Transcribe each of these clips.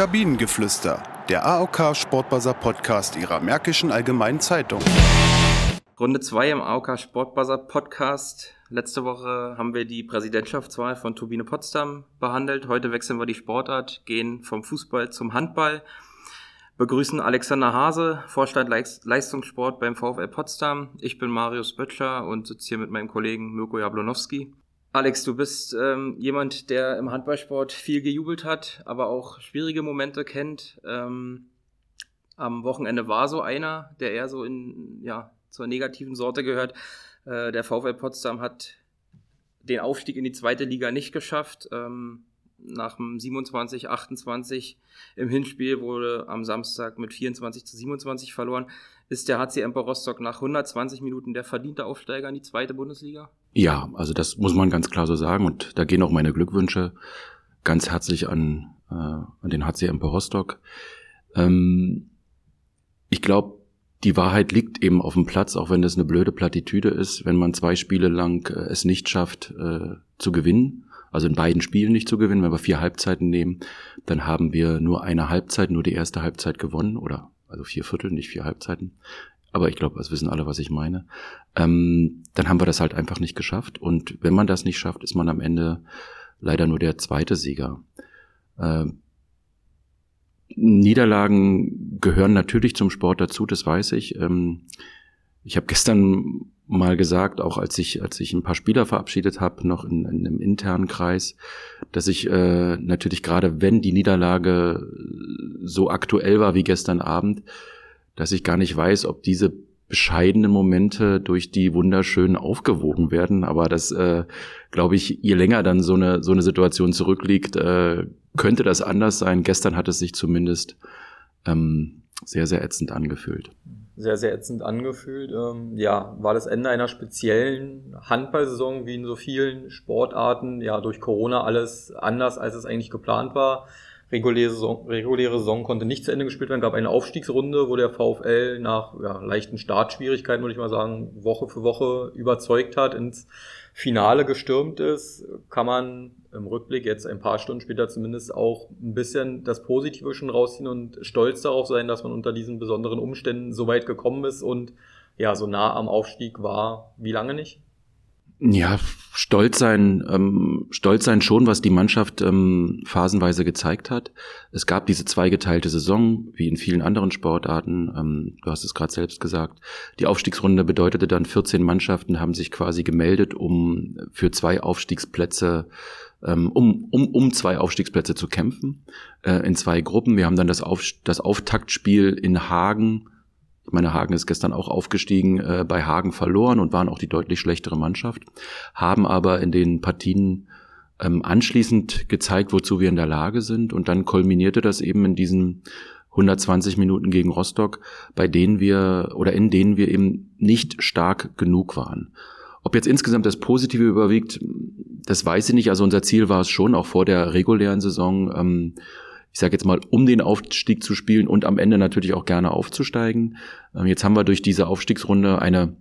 Kabinengeflüster, der AOK Sportbuzzer Podcast Ihrer Märkischen Allgemeinen Zeitung. Runde 2 im AOK Sportbuzzer Podcast. Letzte Woche haben wir die Präsidentschaftswahl von Turbine Potsdam behandelt. Heute wechseln wir die Sportart, gehen vom Fußball zum Handball. Begrüßen Alexander Hase, Vorstand Leistungssport beim VfL Potsdam. Ich bin Marius Böttcher und sitze hier mit meinem Kollegen Mirko Jablonowski. Alex, du bist ähm, jemand, der im Handballsport viel gejubelt hat, aber auch schwierige Momente kennt. Ähm, am Wochenende war so einer, der eher so in, ja, zur negativen Sorte gehört. Äh, der VfL Potsdam hat den Aufstieg in die zweite Liga nicht geschafft. Ähm, nach dem 27, 28 im Hinspiel wurde am Samstag mit 24 zu 27 verloren. Ist der HC Emper Rostock nach 120 Minuten der verdiente Aufsteiger in die zweite Bundesliga? Ja, also das muss man ganz klar so sagen und da gehen auch meine Glückwünsche ganz herzlich an, äh, an den HC Emper Rostock. Ähm, ich glaube, die Wahrheit liegt eben auf dem Platz, auch wenn das eine blöde Plattitüde ist, wenn man zwei Spiele lang äh, es nicht schafft äh, zu gewinnen, also in beiden Spielen nicht zu gewinnen, wenn wir vier Halbzeiten nehmen, dann haben wir nur eine Halbzeit, nur die erste Halbzeit gewonnen oder also vier Viertel, nicht vier Halbzeiten aber ich glaube, es wissen alle, was ich meine, ähm, dann haben wir das halt einfach nicht geschafft. Und wenn man das nicht schafft, ist man am Ende leider nur der zweite Sieger. Äh, Niederlagen gehören natürlich zum Sport dazu, das weiß ich. Ähm, ich habe gestern mal gesagt, auch als ich als ich ein paar Spieler verabschiedet habe, noch in, in einem internen Kreis, dass ich äh, natürlich gerade, wenn die Niederlage so aktuell war wie gestern Abend, dass ich gar nicht weiß, ob diese bescheidenen Momente durch die wunderschönen aufgewogen werden. Aber das, äh, glaube ich, je länger dann so eine, so eine Situation zurückliegt, äh, könnte das anders sein. Gestern hat es sich zumindest ähm, sehr, sehr ätzend angefühlt. Sehr, sehr ätzend angefühlt. Ähm, ja, war das Ende einer speziellen Handballsaison, wie in so vielen Sportarten. Ja, durch Corona alles anders, als es eigentlich geplant war reguläre Saison, reguläre Saison konnte nicht zu Ende gespielt werden, gab eine Aufstiegsrunde, wo der VfL nach ja, leichten Startschwierigkeiten, würde ich mal sagen, Woche für Woche überzeugt hat, ins Finale gestürmt ist, kann man im Rückblick jetzt ein paar Stunden später zumindest auch ein bisschen das Positive schon rausziehen und stolz darauf sein, dass man unter diesen besonderen Umständen so weit gekommen ist und ja, so nah am Aufstieg war, wie lange nicht? Ja, stolz sein, ähm, stolz sein schon, was die Mannschaft ähm, phasenweise gezeigt hat. Es gab diese zweigeteilte Saison, wie in vielen anderen Sportarten. Ähm, du hast es gerade selbst gesagt. Die Aufstiegsrunde bedeutete dann 14 Mannschaften haben sich quasi gemeldet, um für zwei Aufstiegsplätze ähm, um, um, um zwei Aufstiegsplätze zu kämpfen, äh, in zwei Gruppen. Wir haben dann das, Auf, das Auftaktspiel in Hagen meine, Hagen ist gestern auch aufgestiegen, äh, bei Hagen verloren und waren auch die deutlich schlechtere Mannschaft, haben aber in den Partien ähm, anschließend gezeigt, wozu wir in der Lage sind. Und dann kulminierte das eben in diesen 120 Minuten gegen Rostock, bei denen wir oder in denen wir eben nicht stark genug waren. Ob jetzt insgesamt das Positive überwiegt, das weiß ich nicht. Also unser Ziel war es schon, auch vor der regulären Saison, ähm, ich sage jetzt mal, um den Aufstieg zu spielen und am Ende natürlich auch gerne aufzusteigen. Ähm, jetzt haben wir durch diese Aufstiegsrunde eine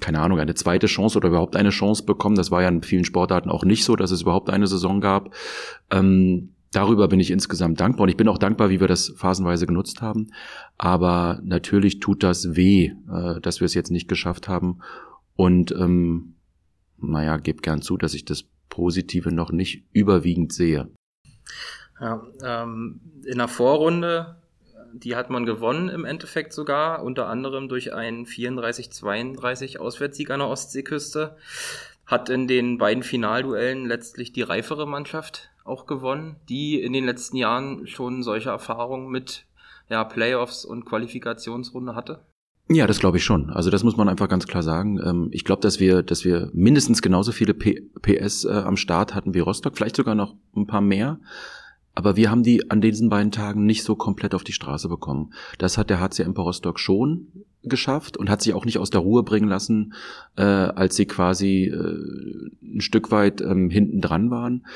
keine Ahnung, eine zweite Chance oder überhaupt eine Chance bekommen. Das war ja in vielen Sportarten auch nicht so, dass es überhaupt eine Saison gab. Ähm, darüber bin ich insgesamt dankbar und ich bin auch dankbar, wie wir das phasenweise genutzt haben. Aber natürlich tut das weh, äh, dass wir es jetzt nicht geschafft haben. Und ähm, naja, gebe gern zu, dass ich das Positive noch nicht überwiegend sehe. Ja, ähm, in der Vorrunde, die hat man gewonnen im Endeffekt sogar, unter anderem durch einen 34-32 Auswärtssieg an der Ostseeküste. Hat in den beiden Finalduellen letztlich die reifere Mannschaft auch gewonnen, die in den letzten Jahren schon solche Erfahrungen mit ja, Playoffs und Qualifikationsrunde hatte? Ja, das glaube ich schon. Also das muss man einfach ganz klar sagen. Ähm, ich glaube, dass wir, dass wir mindestens genauso viele PS äh, am Start hatten wie Rostock, vielleicht sogar noch ein paar mehr. Aber wir haben die an diesen beiden Tagen nicht so komplett auf die Straße bekommen. Das hat der HCM Rostock schon geschafft und hat sich auch nicht aus der Ruhe bringen lassen, äh, als sie quasi äh, ein Stück weit ähm, hinten dran waren.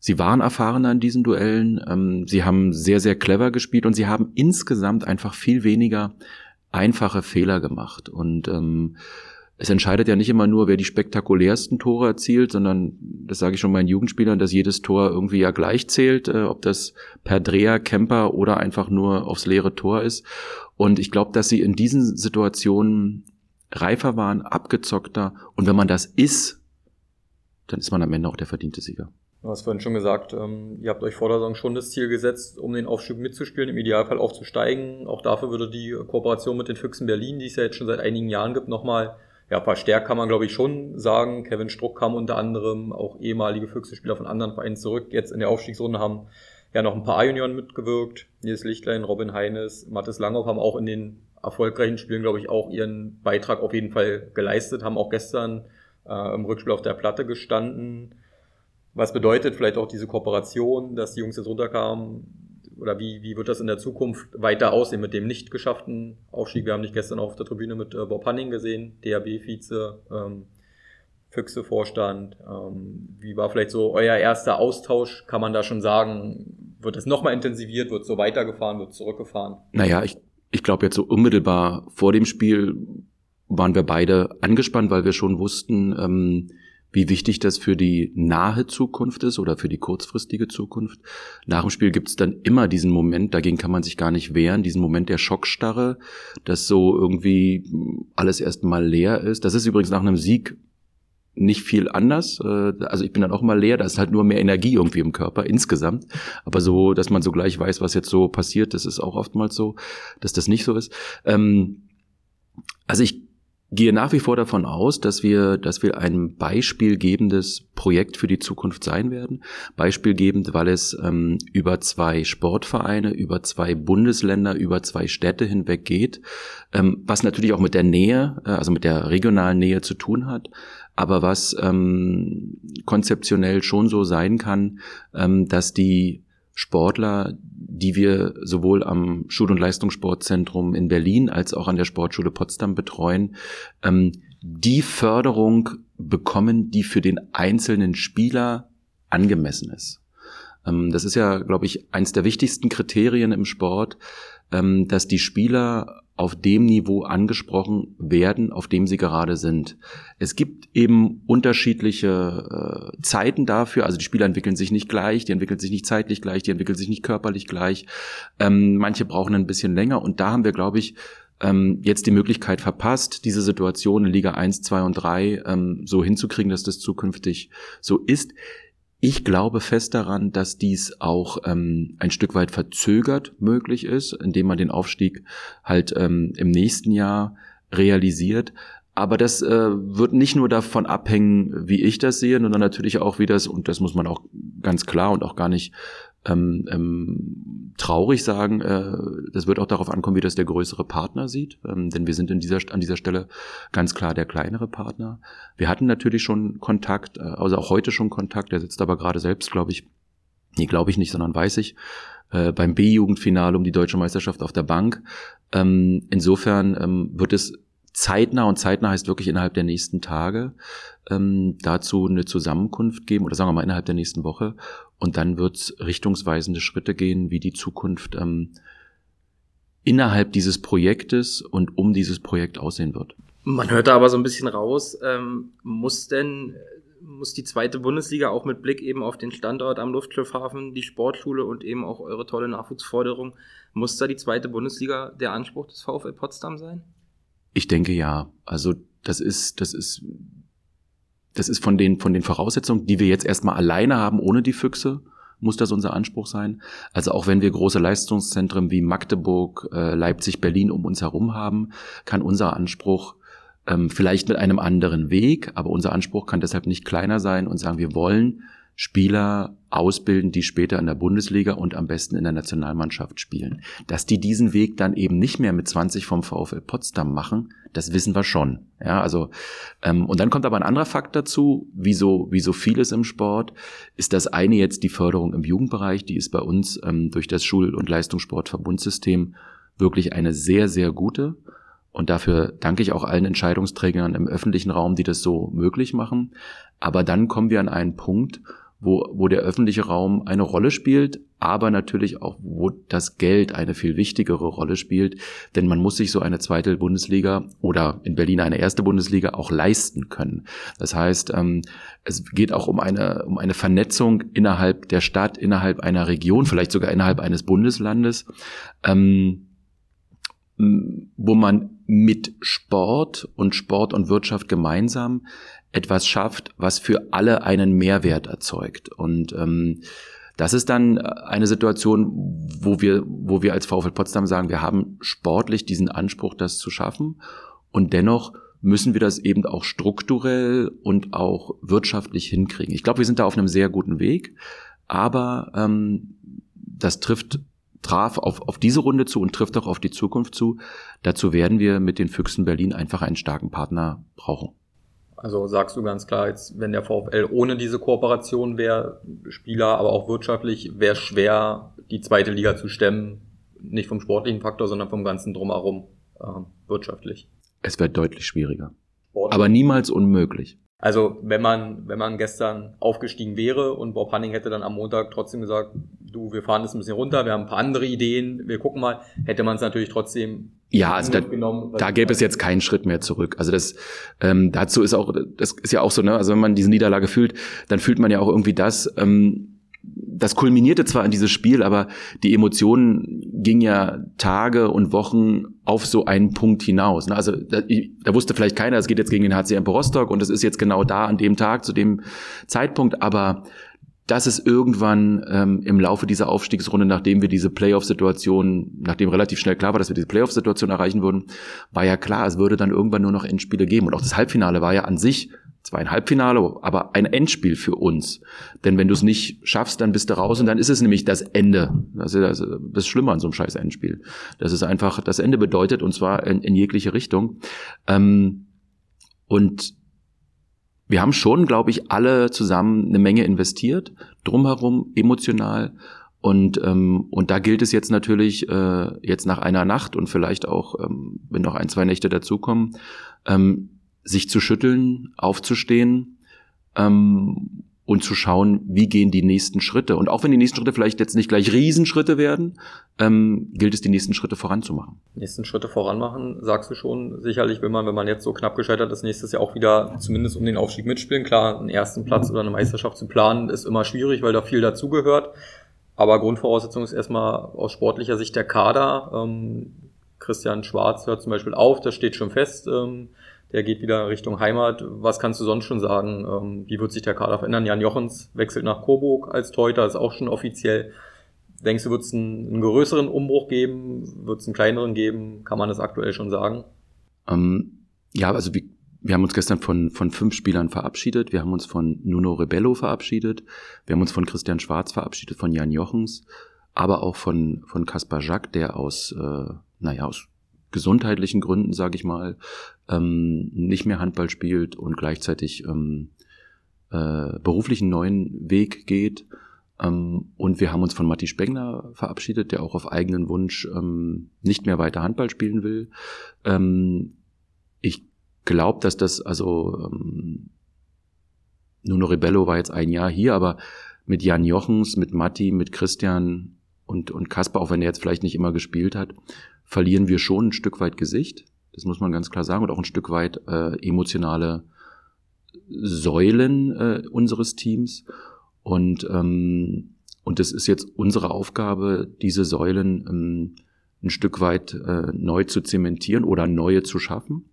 Sie waren erfahrener in diesen Duellen, ähm, sie haben sehr, sehr clever gespielt und sie haben insgesamt einfach viel weniger einfache Fehler gemacht. Und ähm, es entscheidet ja nicht immer nur, wer die spektakulärsten Tore erzielt, sondern, das sage ich schon meinen Jugendspielern, dass jedes Tor irgendwie ja gleich zählt, äh, ob das per Dreher, Camper oder einfach nur aufs leere Tor ist. Und ich glaube, dass sie in diesen Situationen reifer waren, abgezockter. Und wenn man das ist, dann ist man am Ende auch der verdiente Sieger. Du hast vorhin schon gesagt, ähm, ihr habt euch vor der Saison schon das Ziel gesetzt, um den Aufstieg mitzuspielen, im Idealfall aufzusteigen. Auch dafür würde die Kooperation mit den Füchsen Berlin, die es ja jetzt schon seit einigen Jahren gibt, nochmal ja, verstärkt kann man, glaube ich, schon sagen. Kevin Struck kam unter anderem, auch ehemalige Füchse-Spieler von anderen Vereinen zurück. Jetzt in der Aufstiegsrunde haben ja noch ein paar A-Junioren mitgewirkt. Nils Lichtlein, Robin Heines, Mathis Langhoff haben auch in den erfolgreichen Spielen, glaube ich, auch ihren Beitrag auf jeden Fall geleistet, haben auch gestern äh, im Rückspiel auf der Platte gestanden. Was bedeutet vielleicht auch diese Kooperation, dass die Jungs jetzt runterkamen? Oder wie, wie wird das in der Zukunft weiter aussehen mit dem nicht geschafften Aufstieg? Wir haben dich gestern auf der Tribüne mit äh, Bob Hanning gesehen, DHB-Vize, ähm, Füchse-Vorstand. Ähm, wie war vielleicht so euer erster Austausch? Kann man da schon sagen, wird es nochmal intensiviert, wird so weitergefahren, wird zurückgefahren? Naja, ich, ich glaube jetzt so unmittelbar vor dem Spiel waren wir beide angespannt, weil wir schon wussten, ähm, wie wichtig das für die nahe Zukunft ist oder für die kurzfristige Zukunft. Nach dem Spiel gibt es dann immer diesen Moment, dagegen kann man sich gar nicht wehren, diesen Moment der Schockstarre, dass so irgendwie alles erstmal leer ist. Das ist übrigens nach einem Sieg nicht viel anders. Äh, also ich bin dann auch mal leer, da ist halt nur mehr Energie irgendwie im Körper insgesamt. Aber so, dass man so gleich weiß, was jetzt so passiert, das ist auch oftmals so, dass das nicht so ist. Ähm, also ich gehe nach wie vor davon aus, dass wir, dass wir ein beispielgebendes Projekt für die Zukunft sein werden. Beispielgebend, weil es ähm, über zwei Sportvereine, über zwei Bundesländer, über zwei Städte hinweg geht, ähm, was natürlich auch mit der Nähe, äh, also mit der regionalen Nähe zu tun hat, aber was ähm, konzeptionell schon so sein kann, ähm, dass die Sportler, die wir sowohl am Schul- und Leistungssportzentrum in Berlin als auch an der Sportschule Potsdam betreuen, ähm, die Förderung bekommen, die für den einzelnen Spieler angemessen ist. Ähm, das ist ja, glaube ich, eins der wichtigsten Kriterien im Sport, ähm, dass die Spieler auf dem Niveau angesprochen werden, auf dem sie gerade sind. Es gibt eben unterschiedliche äh, Zeiten dafür. Also die Spieler entwickeln sich nicht gleich, die entwickeln sich nicht zeitlich gleich, die entwickeln sich nicht körperlich gleich. Ähm, manche brauchen ein bisschen länger und da haben wir, glaube ich, ähm, jetzt die Möglichkeit verpasst, diese Situation in Liga 1, 2 und 3 ähm, so hinzukriegen, dass das zukünftig so ist. Ich glaube fest daran, dass dies auch ähm, ein Stück weit verzögert möglich ist, indem man den Aufstieg halt ähm, im nächsten Jahr realisiert. Aber das äh, wird nicht nur davon abhängen, wie ich das sehe, sondern natürlich auch, wie das, und das muss man auch ganz klar und auch gar nicht ähm, ähm, traurig sagen, äh, das wird auch darauf ankommen, wie das der größere Partner sieht, ähm, denn wir sind in dieser, an dieser Stelle ganz klar der kleinere Partner. Wir hatten natürlich schon Kontakt, äh, also auch heute schon Kontakt, der sitzt aber gerade selbst, glaube ich, nee, glaube ich nicht, sondern weiß ich, äh, beim B-Jugendfinale um die deutsche Meisterschaft auf der Bank. Ähm, insofern ähm, wird es zeitnah und zeitnah heißt wirklich innerhalb der nächsten Tage ähm, dazu eine Zusammenkunft geben oder sagen wir mal innerhalb der nächsten Woche und dann wird es richtungsweisende Schritte gehen, wie die Zukunft ähm, innerhalb dieses Projektes und um dieses Projekt aussehen wird. Man hört da aber so ein bisschen raus, ähm, muss denn muss die zweite Bundesliga auch mit Blick eben auf den Standort am Luftschiffhafen, die Sportschule und eben auch eure tolle Nachwuchsforderung, muss da die zweite Bundesliga der Anspruch des VfL Potsdam sein? Ich denke ja. Also das ist, das ist, das ist von den, von den Voraussetzungen, die wir jetzt erstmal alleine haben, ohne die Füchse, muss das unser Anspruch sein. Also auch wenn wir große Leistungszentren wie Magdeburg, äh, Leipzig, Berlin um uns herum haben, kann unser Anspruch ähm, vielleicht mit einem anderen Weg, aber unser Anspruch kann deshalb nicht kleiner sein und sagen, wir wollen Spieler ausbilden, die später in der Bundesliga und am besten in der Nationalmannschaft spielen. Dass die diesen Weg dann eben nicht mehr mit 20 vom VfL Potsdam machen, das wissen wir schon. Ja, also ähm, und dann kommt aber ein anderer Fakt dazu, wie so, wie so vieles im Sport, ist das eine jetzt die Förderung im Jugendbereich, die ist bei uns ähm, durch das Schul- und Leistungssportverbundsystem wirklich eine sehr, sehr gute. Und dafür danke ich auch allen Entscheidungsträgern im öffentlichen Raum, die das so möglich machen. Aber dann kommen wir an einen Punkt, wo, wo der öffentliche Raum eine Rolle spielt, aber natürlich auch, wo das Geld eine viel wichtigere Rolle spielt. Denn man muss sich so eine zweite Bundesliga oder in Berlin eine erste Bundesliga auch leisten können. Das heißt, ähm, es geht auch um eine, um eine Vernetzung innerhalb der Stadt, innerhalb einer Region, vielleicht sogar innerhalb eines Bundeslandes. Ähm, wo man mit Sport und Sport und Wirtschaft gemeinsam etwas schafft, was für alle einen Mehrwert erzeugt. Und ähm, das ist dann eine Situation, wo wir, wo wir als VfL Potsdam sagen, wir haben sportlich diesen Anspruch, das zu schaffen. Und dennoch müssen wir das eben auch strukturell und auch wirtschaftlich hinkriegen. Ich glaube, wir sind da auf einem sehr guten Weg, aber ähm, das trifft traf auf, auf diese Runde zu und trifft auch auf die Zukunft zu. Dazu werden wir mit den Füchsen Berlin einfach einen starken Partner brauchen. Also sagst du ganz klar, jetzt, wenn der VfL ohne diese Kooperation wäre, Spieler, aber auch wirtschaftlich, wäre schwer, die zweite Liga zu stemmen. Nicht vom sportlichen Faktor, sondern vom ganzen Drumherum äh, wirtschaftlich. Es wird deutlich schwieriger. Sportlich. Aber niemals unmöglich. Also wenn man, wenn man gestern aufgestiegen wäre und Bob Hanning hätte dann am Montag trotzdem gesagt, du, wir fahren das ein bisschen runter, wir haben ein paar andere Ideen, wir gucken mal, hätte man es natürlich trotzdem ja, also da, genommen, da gäbe es jetzt keinen Schritt mehr zurück. Also das ähm, dazu ist auch, das ist ja auch so, ne, also wenn man diese Niederlage fühlt, dann fühlt man ja auch irgendwie das, ähm, das kulminierte zwar in dieses Spiel, aber die Emotionen gingen ja Tage und Wochen auf so einen Punkt hinaus. Ne? Also da, da wusste vielleicht keiner, es geht jetzt gegen den HCM Rostock und es ist jetzt genau da an dem Tag, zu dem Zeitpunkt, aber dass es irgendwann ähm, im Laufe dieser Aufstiegsrunde, nachdem wir diese Playoff-Situation, nachdem relativ schnell klar war, dass wir diese Playoff-Situation erreichen würden, war ja klar, es würde dann irgendwann nur noch Endspiele geben. Und auch das Halbfinale war ja an sich zwar ein Halbfinale, aber ein Endspiel für uns. Denn wenn du es nicht schaffst, dann bist du raus und dann ist es nämlich das Ende. Das ist das Schlimme an so einem scheiß Endspiel. Das ist einfach, das Ende bedeutet, und zwar in, in jegliche Richtung. Ähm, und wir haben schon, glaube ich, alle zusammen eine Menge investiert, drumherum, emotional. Und, ähm, und da gilt es jetzt natürlich, äh, jetzt nach einer Nacht und vielleicht auch, ähm, wenn noch ein, zwei Nächte dazukommen, ähm, sich zu schütteln, aufzustehen ähm, und zu schauen, wie gehen die nächsten Schritte. Und auch wenn die nächsten Schritte vielleicht jetzt nicht gleich Riesenschritte werden, ähm, gilt es, die nächsten Schritte voranzumachen. Nächsten Schritte voranmachen, sagst du schon. Sicherlich will man, wenn man jetzt so knapp gescheitert ist, nächstes Jahr auch wieder zumindest um den Aufstieg mitspielen. Klar, einen ersten Platz oder eine Meisterschaft zu planen, ist immer schwierig, weil da viel dazugehört. Aber Grundvoraussetzung ist erstmal aus sportlicher Sicht der Kader. Ähm, Christian Schwarz hört zum Beispiel auf, das steht schon fest. Ähm, der geht wieder Richtung Heimat. Was kannst du sonst schon sagen? Ähm, wie wird sich der Kader verändern? Jan Jochens wechselt nach Coburg als Teuter, ist auch schon offiziell. Denkst du, wird es einen, einen, größeren Umbruch geben? Wird es einen kleineren geben? Kann man das aktuell schon sagen? Ähm, ja, also wir, wir haben uns gestern von, von fünf Spielern verabschiedet. Wir haben uns von Nuno Rebello verabschiedet. Wir haben uns von Christian Schwarz verabschiedet, von Jan Jochens, aber auch von, von Kaspar Jacques, der aus, äh, naja, aus gesundheitlichen Gründen, sage ich mal, ähm, nicht mehr Handball spielt und gleichzeitig ähm, äh, beruflichen neuen Weg geht. Ähm, und wir haben uns von Matti Spengler verabschiedet, der auch auf eigenen Wunsch ähm, nicht mehr weiter Handball spielen will. Ähm, ich glaube, dass das, also ähm, Nuno Rebello war jetzt ein Jahr hier, aber mit Jan Jochens, mit Matti, mit Christian und, und Kasper, auch wenn er jetzt vielleicht nicht immer gespielt hat, verlieren wir schon ein Stück weit Gesicht. Das muss man ganz klar sagen. Und auch ein Stück weit äh, emotionale Säulen äh, unseres Teams. Und, ähm, und es ist jetzt unsere Aufgabe, diese Säulen ähm, ein Stück weit äh, neu zu zementieren oder neue zu schaffen.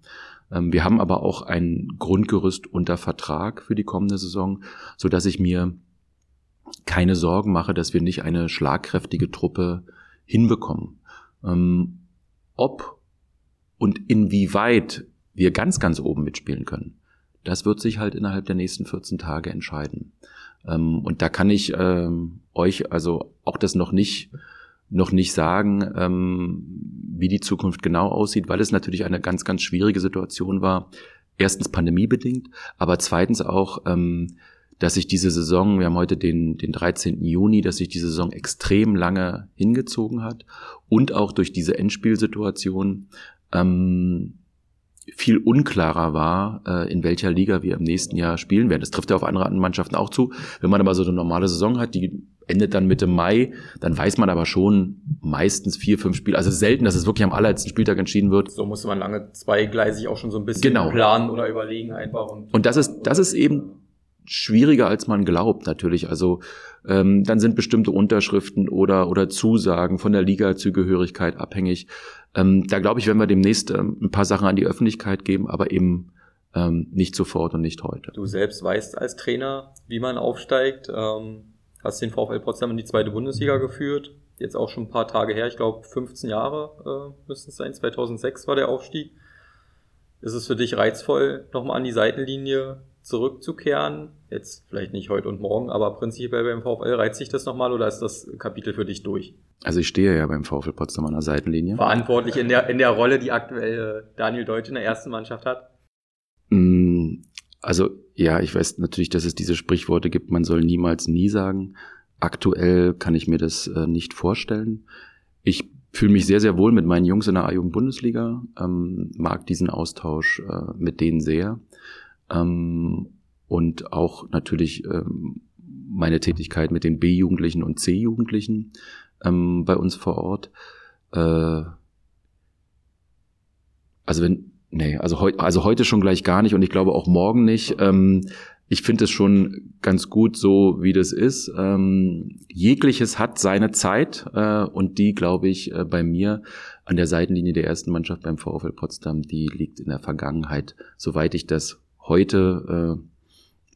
Ähm, wir haben aber auch ein Grundgerüst unter Vertrag für die kommende Saison, so dass ich mir keine Sorgen mache, dass wir nicht eine schlagkräftige Truppe hinbekommen. Ähm, ob und inwieweit wir ganz, ganz oben mitspielen können, das wird sich halt innerhalb der nächsten 14 Tage entscheiden. Ähm, und da kann ich ähm, euch also auch das noch nicht noch nicht sagen, ähm, wie die Zukunft genau aussieht, weil es natürlich eine ganz, ganz schwierige Situation war. Erstens pandemiebedingt, aber zweitens auch, dass sich diese Saison, wir haben heute den, den 13. Juni, dass sich diese Saison extrem lange hingezogen hat und auch durch diese Endspielsituation ähm, viel unklarer war, äh, in welcher Liga wir im nächsten Jahr spielen werden. Das trifft ja auf andere Mannschaften auch zu. Wenn man aber so eine normale Saison hat, die endet dann Mitte Mai, dann weiß man aber schon meistens vier, fünf Spiele. Also selten, dass es wirklich am allerletzten Spieltag entschieden wird. So musste man lange zweigleisig auch schon so ein bisschen genau. planen oder überlegen einfach. Und, und das ist, das ist eben schwieriger, als man glaubt, natürlich. Also ähm, dann sind bestimmte Unterschriften oder, oder Zusagen von der Liga-Zugehörigkeit abhängig. Ähm, da glaube ich, werden wir demnächst ähm, ein paar Sachen an die Öffentlichkeit geben, aber eben ähm, nicht sofort und nicht heute. Du selbst weißt als Trainer, wie man aufsteigt. Ähm, hast den VfL Potsdam in die zweite Bundesliga geführt. Jetzt auch schon ein paar Tage her, ich glaube 15 Jahre äh, müssten es sein. 2006 war der Aufstieg. Ist es für dich reizvoll, nochmal an die Seitenlinie zurückzukehren? Jetzt vielleicht nicht heute und morgen, aber prinzipiell beim VfL reizt sich das nochmal oder ist das Kapitel für dich durch? Also ich stehe ja beim VfL Potsdam an der Seitenlinie. Verantwortlich in der, in der Rolle, die aktuell äh, Daniel Deutsch in der ersten Mannschaft hat? Mm, also ja, ich weiß natürlich, dass es diese Sprichworte gibt, man soll niemals nie sagen. Aktuell kann ich mir das äh, nicht vorstellen. Ich fühle mich sehr, sehr wohl mit meinen Jungs in der A-Jugend-Bundesliga, ähm, mag diesen Austausch äh, mit denen sehr. Ähm, und auch natürlich ähm, meine Tätigkeit mit den B-Jugendlichen und C-Jugendlichen ähm, bei uns vor Ort. Äh, also wenn, nee, also, heu, also heute schon gleich gar nicht und ich glaube auch morgen nicht. Ähm, ich finde es schon ganz gut so, wie das ist. Ähm, jegliches hat seine Zeit äh, und die, glaube ich, äh, bei mir an der Seitenlinie der ersten Mannschaft beim VfL Potsdam, die liegt in der Vergangenheit, soweit ich das heute äh,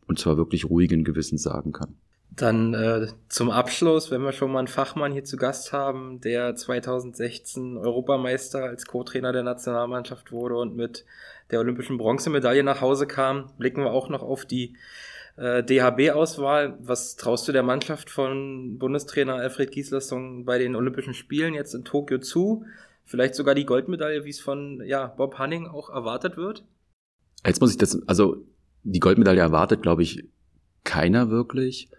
und zwar wirklich ruhigen Gewissens sagen kann. Dann äh, zum Abschluss, wenn wir schon mal einen Fachmann hier zu Gast haben, der 2016 Europameister als Co-Trainer der Nationalmannschaft wurde und mit der olympischen Bronzemedaille nach Hause kam, blicken wir auch noch auf die äh, DHB-Auswahl. Was traust du der Mannschaft von Bundestrainer Alfred Gislason bei den Olympischen Spielen jetzt in Tokio zu? Vielleicht sogar die Goldmedaille, wie es von ja, Bob Hanning auch erwartet wird? Jetzt muss ich das, also die Goldmedaille erwartet, glaube ich, keiner wirklich.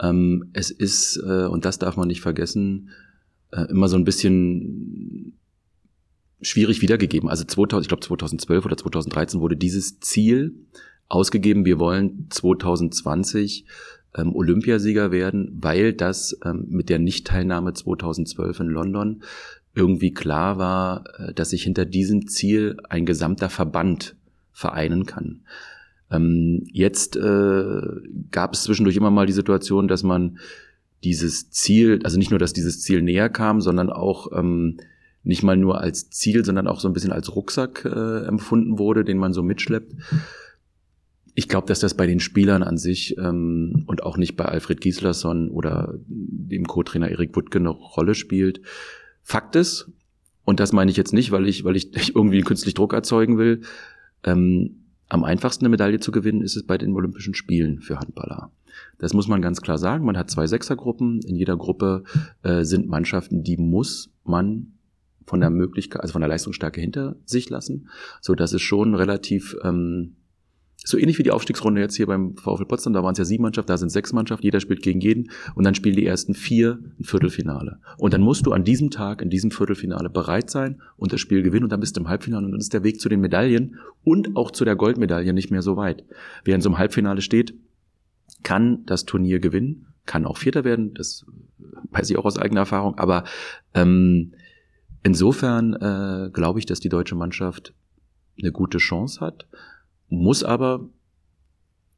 Ähm, es ist, äh, und das darf man nicht vergessen, äh, immer so ein bisschen schwierig wiedergegeben. Also 2000, ich glaube 2012 oder 2013 wurde dieses Ziel ausgegeben, wir wollen 2020 ähm, Olympiasieger werden, weil das ähm, mit der Nichtteilnahme 2012 in London irgendwie klar war, äh, dass sich hinter diesem Ziel ein gesamter Verband vereinen kann. Ähm, jetzt äh, gab es zwischendurch immer mal die Situation, dass man dieses Ziel, also nicht nur, dass dieses Ziel näher kam, sondern auch ähm, nicht mal nur als Ziel, sondern auch so ein bisschen als Rucksack äh, empfunden wurde, den man so mitschleppt. Ich glaube, dass das bei den Spielern an sich ähm, und auch nicht bei Alfred Gislason oder dem Co-Trainer Erik Wuttke eine Rolle spielt. Fakt ist, und das meine ich jetzt nicht, weil ich, weil ich irgendwie künstlich Druck erzeugen will, ähm, am einfachsten eine Medaille zu gewinnen ist es bei den Olympischen Spielen für Handballer. Das muss man ganz klar sagen. Man hat zwei Sechsergruppen. In jeder Gruppe äh, sind Mannschaften, die muss man von der Möglichkeit, also von der Leistungsstärke hinter sich lassen, so dass es schon relativ ähm, so ähnlich wie die Aufstiegsrunde jetzt hier beim VfL Potsdam, da waren es ja sieben Mannschaften, da sind sechs Mannschaften, jeder spielt gegen jeden und dann spielen die ersten vier ein Viertelfinale. Und dann musst du an diesem Tag, in diesem Viertelfinale bereit sein und das Spiel gewinnen und dann bist du im Halbfinale und dann ist der Weg zu den Medaillen und auch zu der Goldmedaille nicht mehr so weit. Wer in so einem Halbfinale steht, kann das Turnier gewinnen, kann auch Vierter werden, das weiß ich auch aus eigener Erfahrung, aber ähm, insofern äh, glaube ich, dass die deutsche Mannschaft eine gute Chance hat muss aber,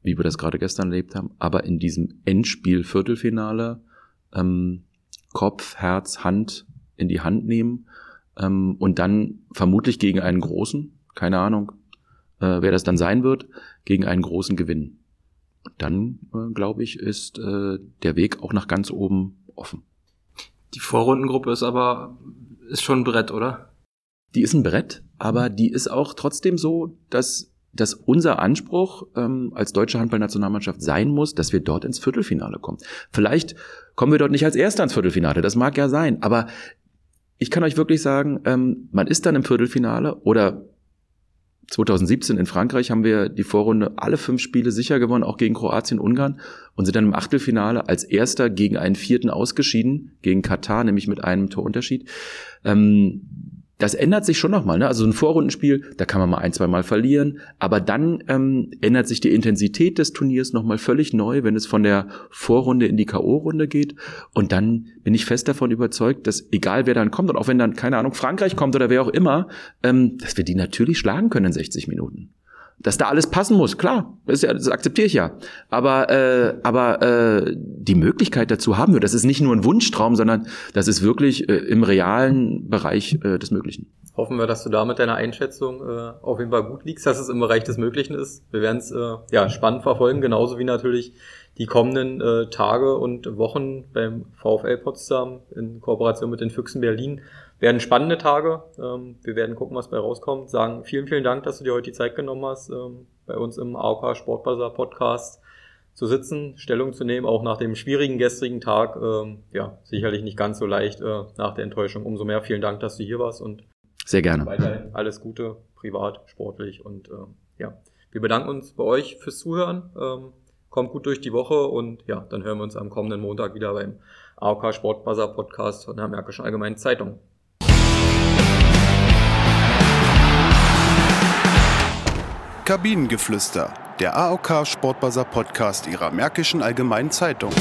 wie wir das gerade gestern erlebt haben, aber in diesem Endspiel Viertelfinale ähm, Kopf, Herz, Hand in die Hand nehmen ähm, und dann vermutlich gegen einen großen, keine Ahnung, äh, wer das dann sein wird, gegen einen großen gewinnen. Und dann, äh, glaube ich, ist äh, der Weg auch nach ganz oben offen. Die Vorrundengruppe ist aber ist schon ein Brett, oder? Die ist ein Brett, aber die ist auch trotzdem so, dass dass unser Anspruch ähm, als deutsche Handballnationalmannschaft sein muss, dass wir dort ins Viertelfinale kommen. Vielleicht kommen wir dort nicht als Erster ins Viertelfinale, das mag ja sein, aber ich kann euch wirklich sagen, ähm, man ist dann im Viertelfinale oder 2017 in Frankreich haben wir die Vorrunde alle fünf Spiele sicher gewonnen, auch gegen Kroatien, Ungarn und sind dann im Achtelfinale als Erster gegen einen Vierten ausgeschieden, gegen Katar, nämlich mit einem Torunterschied. Ähm, das ändert sich schon nochmal. Ne? Also ein Vorrundenspiel, da kann man mal ein, zwei Mal verlieren, aber dann ähm, ändert sich die Intensität des Turniers nochmal völlig neu, wenn es von der Vorrunde in die K.O.-Runde geht. Und dann bin ich fest davon überzeugt, dass egal wer dann kommt und auch wenn dann, keine Ahnung, Frankreich kommt oder wer auch immer, ähm, dass wir die natürlich schlagen können in 60 Minuten dass da alles passen muss, klar, das, ja, das akzeptiere ich ja. Aber, äh, aber äh, die Möglichkeit dazu haben wir. Das ist nicht nur ein Wunschtraum, sondern das ist wirklich äh, im realen Bereich äh, des Möglichen. Hoffen wir, dass du da mit deiner Einschätzung äh, auf jeden Fall gut liegst, dass es im Bereich des Möglichen ist. Wir werden es äh, ja, spannend verfolgen, genauso wie natürlich die kommenden äh, Tage und Wochen beim VfL Potsdam in Kooperation mit den Füchsen Berlin werden spannende Tage. Ähm, wir werden gucken, was bei rauskommt. Sagen vielen, vielen Dank, dass du dir heute die Zeit genommen hast, ähm, bei uns im AOK Sportbazar Podcast zu sitzen, Stellung zu nehmen, auch nach dem schwierigen gestrigen Tag. Ähm, ja, sicherlich nicht ganz so leicht äh, nach der Enttäuschung. Umso mehr vielen Dank, dass du hier warst und sehr gerne. Weiterhin alles Gute, privat, sportlich und äh, ja, wir bedanken uns bei euch fürs Zuhören. Ähm, kommt gut durch die Woche und ja, dann hören wir uns am kommenden Montag wieder beim AOK Sportbuzzer Podcast von der Märkischen Allgemeinen Zeitung. Kabinengeflüster, der AOK Sportbuzzer Podcast ihrer Märkischen Allgemeinen Zeitung.